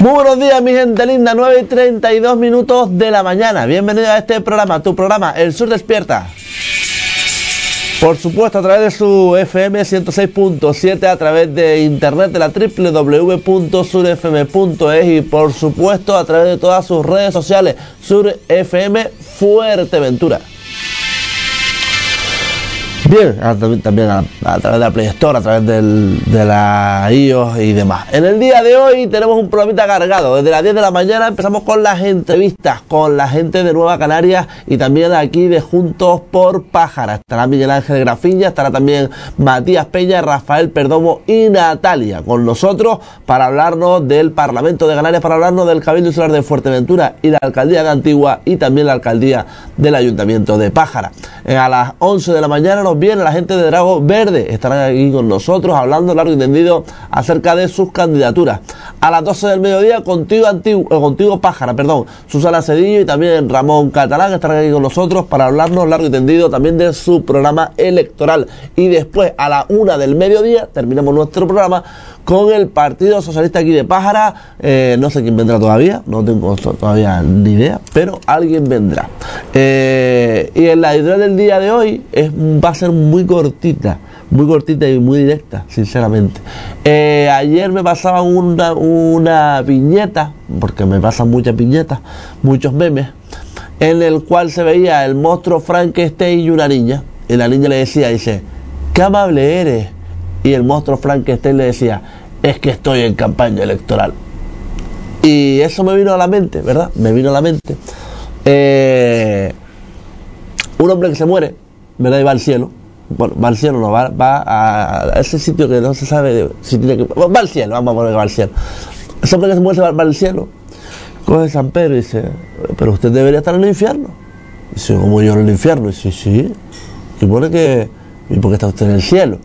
Muy buenos días, mi gente linda, 9 y 32 minutos de la mañana. Bienvenido a este programa, tu programa, El Sur Despierta. Por supuesto, a través de su FM 106.7, a través de internet de la www.surfm.es y por supuesto a través de todas sus redes sociales, Sur FM Fuerteventura. Bien, también a, través de la Play Store, a través de la iOS y demás. En el día de hoy tenemos un programita cargado. Desde las 10 de la mañana empezamos con las entrevistas con la gente de Nueva Canarias y también aquí de Juntos por Pájara. Estará Miguel Ángel Grafilla, estará también Matías Peña, Rafael Perdomo y Natalia con nosotros para hablarnos del Parlamento de Canarias, para hablarnos del Cabildo Insular de Fuerteventura y la Alcaldía de Antigua y también la Alcaldía del Ayuntamiento de Pájara. Eh, a las 11 de la mañana nos viene la gente de Drago Verde. Estarán aquí con nosotros hablando largo y entendido acerca de sus candidaturas. A las 12 del mediodía, contigo, antiguo, eh, contigo Pájara, perdón, Susana Cedillo y también Ramón Catalán estarán aquí con nosotros para hablarnos largo y tendido también de su programa electoral. Y después, a la una del mediodía, terminamos nuestro programa con el Partido Socialista aquí de Pájara. Eh, no sé quién vendrá todavía, no tengo todavía ni idea, pero alguien vendrá. Eh, y en la idea del día de hoy es, va a ser muy cortita, muy cortita y muy directa, sinceramente. Eh, ayer me pasaba una, una viñeta, porque me pasan muchas viñetas, muchos memes, en el cual se veía el monstruo Frankenstein y una niña. Y la niña le decía, dice, qué amable eres y el monstruo Frankenstein le decía, es que estoy en campaña electoral. Y eso me vino a la mente, ¿verdad? Me vino a la mente. Eh, un hombre que se muere, ¿verdad? Y va al cielo. Bueno, va al cielo, no, va, va a ese sitio que no se sabe si tiene que... Va al cielo, vamos a poner que va al cielo. Ese hombre que se muere va, va al cielo. Coge San Pedro y dice, pero usted debería estar en el infierno. Dice, como yo en el infierno? Dice, sí. Y pone que, ¿y por qué está usted en el cielo?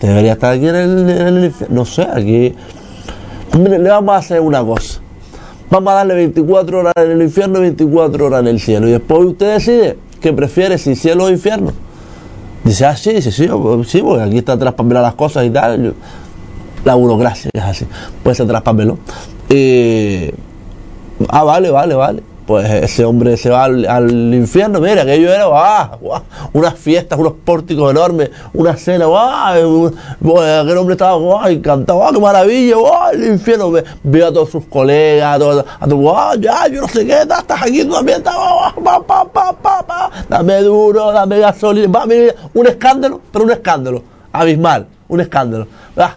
Debería estar aquí en el, infierno. No sé, aquí. le vamos a hacer una cosa. Vamos a darle 24 horas en el infierno y 24 horas en el cielo. Y después usted decide qué prefiere, si cielo o infierno. Dice, ah, sí, dice, sí, sí, porque aquí está mirar las cosas y tal. La burocracia es así. Puede ser traspamelo. Y. Ah, vale, vale, vale pues ese hombre se va al, infierno. Mira, aquello era ¡ah! unas fiestas, unos pórticos enormes, una cena, ¡ah! aquel hombre estaba ¡ah! encantado, ¡ah! ¡qué maravilla! ¡ah! el infierno! Veo a todos sus colegas, todos, a ya! Yo no sé qué, estás aquí también, pa, pa, pa, pa, dame duro, dame gasolina, va, mira, un escándalo, pero un escándalo, abismal, un escándalo. ¡ah!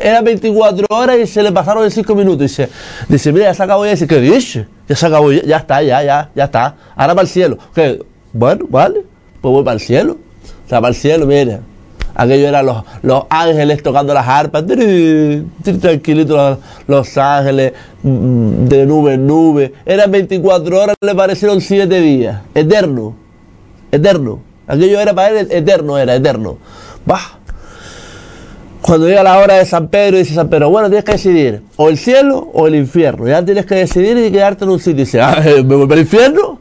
Era 24 horas y se le pasaron en 5 minutos. Dice, dice, mira, ya se acabó ya. Dice, ¿qué dice? Ya se acabó, ya, está, ya, ya, ya está. Ahora para el cielo. ¿Qué? Bueno, vale, pues voy para el cielo. O sea, para el cielo, mira. Aquello eran los, los ángeles tocando las arpas, tranquilitos los, ángeles, mm, de nube en nube. Eran 24 horas, le parecieron 7 días. Eterno, eterno. Aquello era para él, eterno era, eterno. Bah cuando llega la hora de San Pedro, dice San Pedro, bueno, tienes que decidir o el cielo o el infierno. Ya tienes que decidir y quedarte en un sitio. Y dice, ah, ¿me voy para el infierno?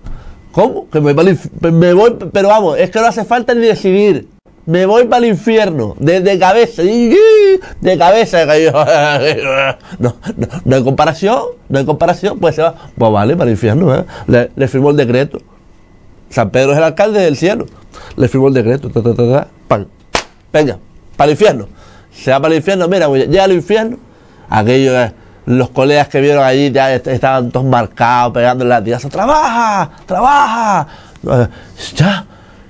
¿Cómo? Que me voy, me voy, pero vamos, es que no hace falta ni decidir. Me voy para el infierno, de, cabeza, de cabeza. No, no, no hay comparación, no hay comparación, pues se va, pues vale, para el infierno, ¿eh? le, firmó el decreto. San Pedro es el alcalde del cielo, le firmó el decreto, venga, para el infierno se va para el infierno, mira, llega al infierno, aquellos, eh, los colegas que vieron allí ya estaban todos marcados, pegando la tiraza, trabaja, trabaja, eh, ya,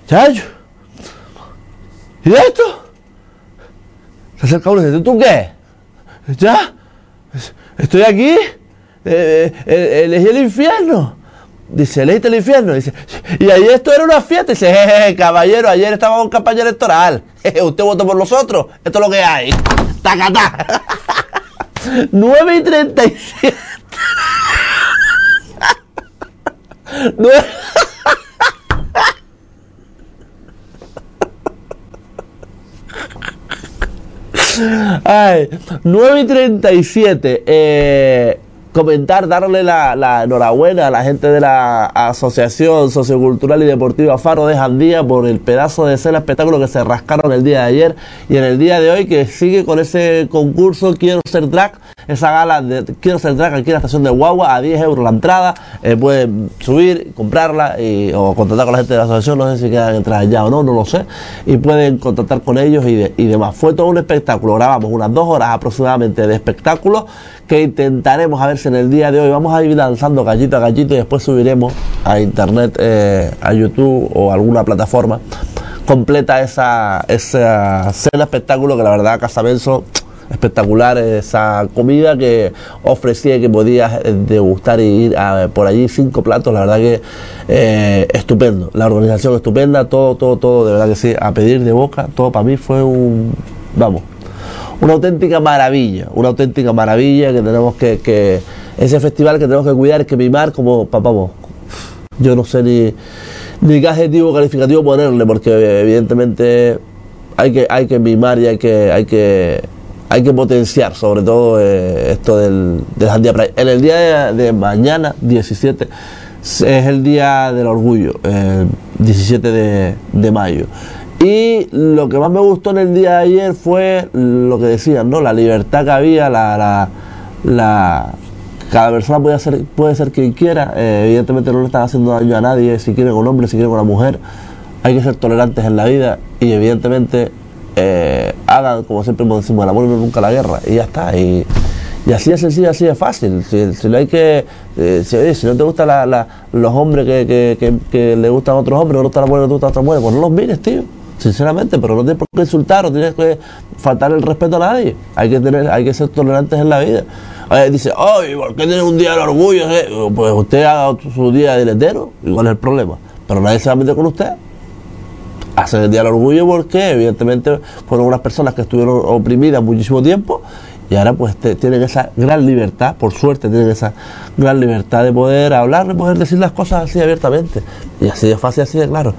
ya, ¿y esto? Se acerca uno y dice, ¿tú qué? ¿Ya? ¿Estoy aquí? Eh, elegí el infierno. Dice, ¿leíste el infierno? Dice, y ahí esto era una fiesta. Dice, jeje, caballero, ayer estábamos en campaña electoral. usted votó por los otros. Esto es lo que hay. Tacatá. 9 y 37. 9... Ay, 9 y 37. Eh, comentar, darle la, enhorabuena a la gente de la Asociación Sociocultural y Deportiva Faro de Jandía por el pedazo de escena espectáculo que se rascaron el día de ayer y en el día de hoy que sigue con ese concurso Quiero ser drag esa gala de quiero ser drag aquí en la estación de Guagua a 10 euros la entrada. Eh, pueden subir, comprarla y, o contactar con la gente de la asociación. No sé si quedan entradas ya o no, no lo sé. Y pueden contactar con ellos y, y demás. Fue todo un espectáculo. Grabamos unas dos horas aproximadamente de espectáculo que intentaremos a ver si en el día de hoy vamos a ir lanzando gallito a gallito y después subiremos a internet, eh, a YouTube o alguna plataforma completa esa, esa cena espectáculo que la verdad Casa Benzo espectacular esa comida que ofrecía que podías eh, degustar y ir a, por allí cinco platos la verdad que eh, estupendo. La organización estupenda todo todo todo de verdad que sí a pedir de boca todo para mí fue un vamos una auténtica maravilla una auténtica maravilla que tenemos que, que ese festival que tenemos que cuidar que mimar como vamos yo no sé ni ni qué adjetivo calificativo ponerle porque evidentemente hay que hay que mimar y hay que hay que hay que potenciar sobre todo eh, esto del, del día Pride. En el día de, mañana, 17, es el día del orgullo, eh, 17 de, de, mayo. Y lo que más me gustó en el día de ayer fue lo que decían, ¿no? La libertad que había, la, la, la cada persona puede ser, puede ser quien quiera, eh, evidentemente no le están haciendo daño a nadie, si quieren con un hombre, si quieren con una mujer, hay que ser tolerantes en la vida y evidentemente eh, hagan, como siempre decimos, el amor nunca la guerra, y ya está. Y, así es sencillo, así es fácil. Si, si no hay que, eh, si, no te gustan los hombres que, le gustan a otros hombres, no gustan las mujeres otras mujeres, pues no los mires, tío. Sinceramente, pero no tienes por qué insultar o tienes que faltar el respeto a nadie. Hay que tener, hay que ser tolerantes en la vida. Eh, dice, ay, ¿por qué tienes un día del orgullo? Pues usted haga su día de letero, igual es el problema. Pero nadie se va a meter con usted hacen el Día del Orgullo porque evidentemente fueron unas personas que estuvieron oprimidas muchísimo tiempo y ahora pues te, tienen esa gran libertad, por suerte tienen esa gran libertad de poder hablar, de poder decir las cosas así abiertamente. Y así de fácil, así de claro.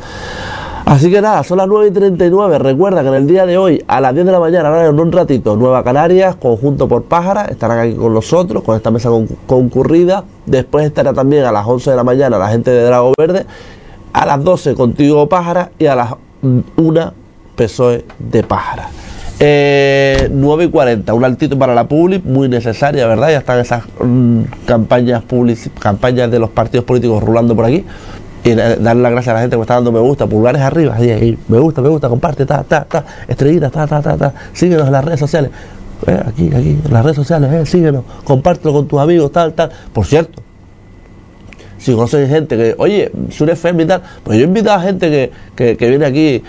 Así que nada, son las 9 y 39. Recuerda que en el día de hoy, a las 10 de la mañana, ahora en un ratito, Nueva Canarias, conjunto por Pájara, estarán aquí con nosotros, con esta mesa concurrida. Después estará también a las 11 de la mañana la gente de Drago Verde a las 12 contigo Pájara y a las 1 PSOE de Pájara. Eh, 9 y 40, un altito para la public, muy necesaria, ¿verdad? Ya están esas mm, campañas campañas de los partidos políticos rulando por aquí. Y darle las gracias a la gente que está dando me gusta, pulgares arriba, ahí, ahí, me gusta, me gusta, comparte, ta, ta, ta, estrellitas, ta, ta, ta, ta, síguenos en las redes sociales, eh, aquí, aquí, en las redes sociales, eh, síguenos, compártelo con tus amigos, tal, tal. Por cierto, si conocen gente que, oye, Sure FM y tal, pues yo he invitado a gente que, que, viene aquí,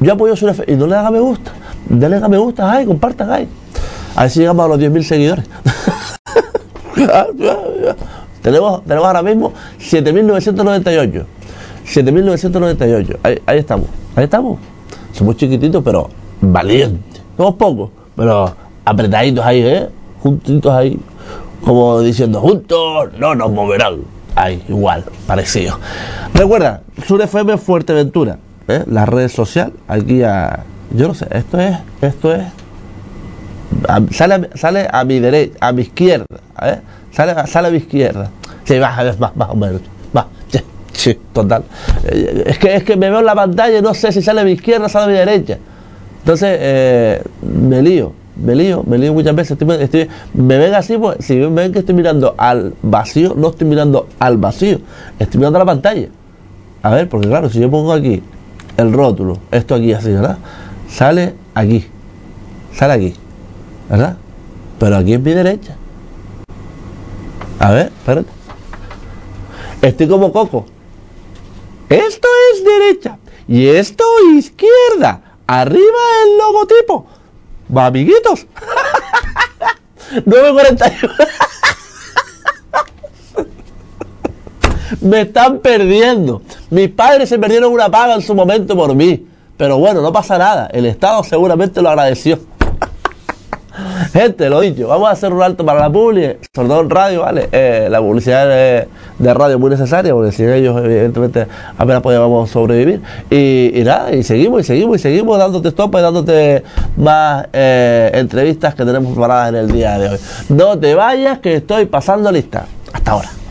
yo apoyo Sure FM y no le haga me gusta, denle a me gusta, ay, compartan, ay. A ver si llegamos a los 10.000 seguidores. tenemos, tenemos ahora mismo 7.998. 7.998. Ahí, ahí estamos, ahí estamos. Somos chiquititos, pero valientes. Somos pocos, pero apretaditos ahí, ¿eh? Juntitos ahí. Como diciendo, juntos no nos moverán hay igual, parecido. Recuerda, Sur FM Fuerteventura, ¿eh? la red social, aquí a. Yo no sé, esto es. Esto es. Sale, sale a mi derecha, a mi izquierda, ¿eh? sale, sale a mi izquierda. Sí, va, más, más o menos. Va, sí, sí, total. Eh, es que, es que me veo en la pantalla y no sé si sale a mi izquierda o sale a mi derecha. Entonces, eh, me lío me lío, me lío muchas veces. Estoy, me ven así, pues si me ven que estoy mirando al vacío, no estoy mirando al vacío, estoy mirando a la pantalla. A ver, porque claro, si yo pongo aquí el rótulo, esto aquí así, ¿verdad? Sale aquí, sale aquí, ¿verdad? Pero aquí es mi derecha. A ver, espérate. Estoy como coco. Esto es derecha y esto izquierda. Arriba el logotipo. Va, amiguitos. 9.41. Me están perdiendo. Mis padres se perdieron una paga en su momento por mí. Pero bueno, no pasa nada. El Estado seguramente lo agradeció. Gente, lo dicho, vamos a hacer un alto para la publicidad, sobre todo en radio, ¿vale? Eh, la publicidad de, radio es muy necesaria, porque sin ellos, evidentemente, apenas podíamos sobrevivir. Y, nada, y seguimos, y seguimos, y seguimos dándote stop y dándote más eh, entrevistas que tenemos preparadas en el día de hoy. No te vayas, que estoy pasando lista. Hasta ahora.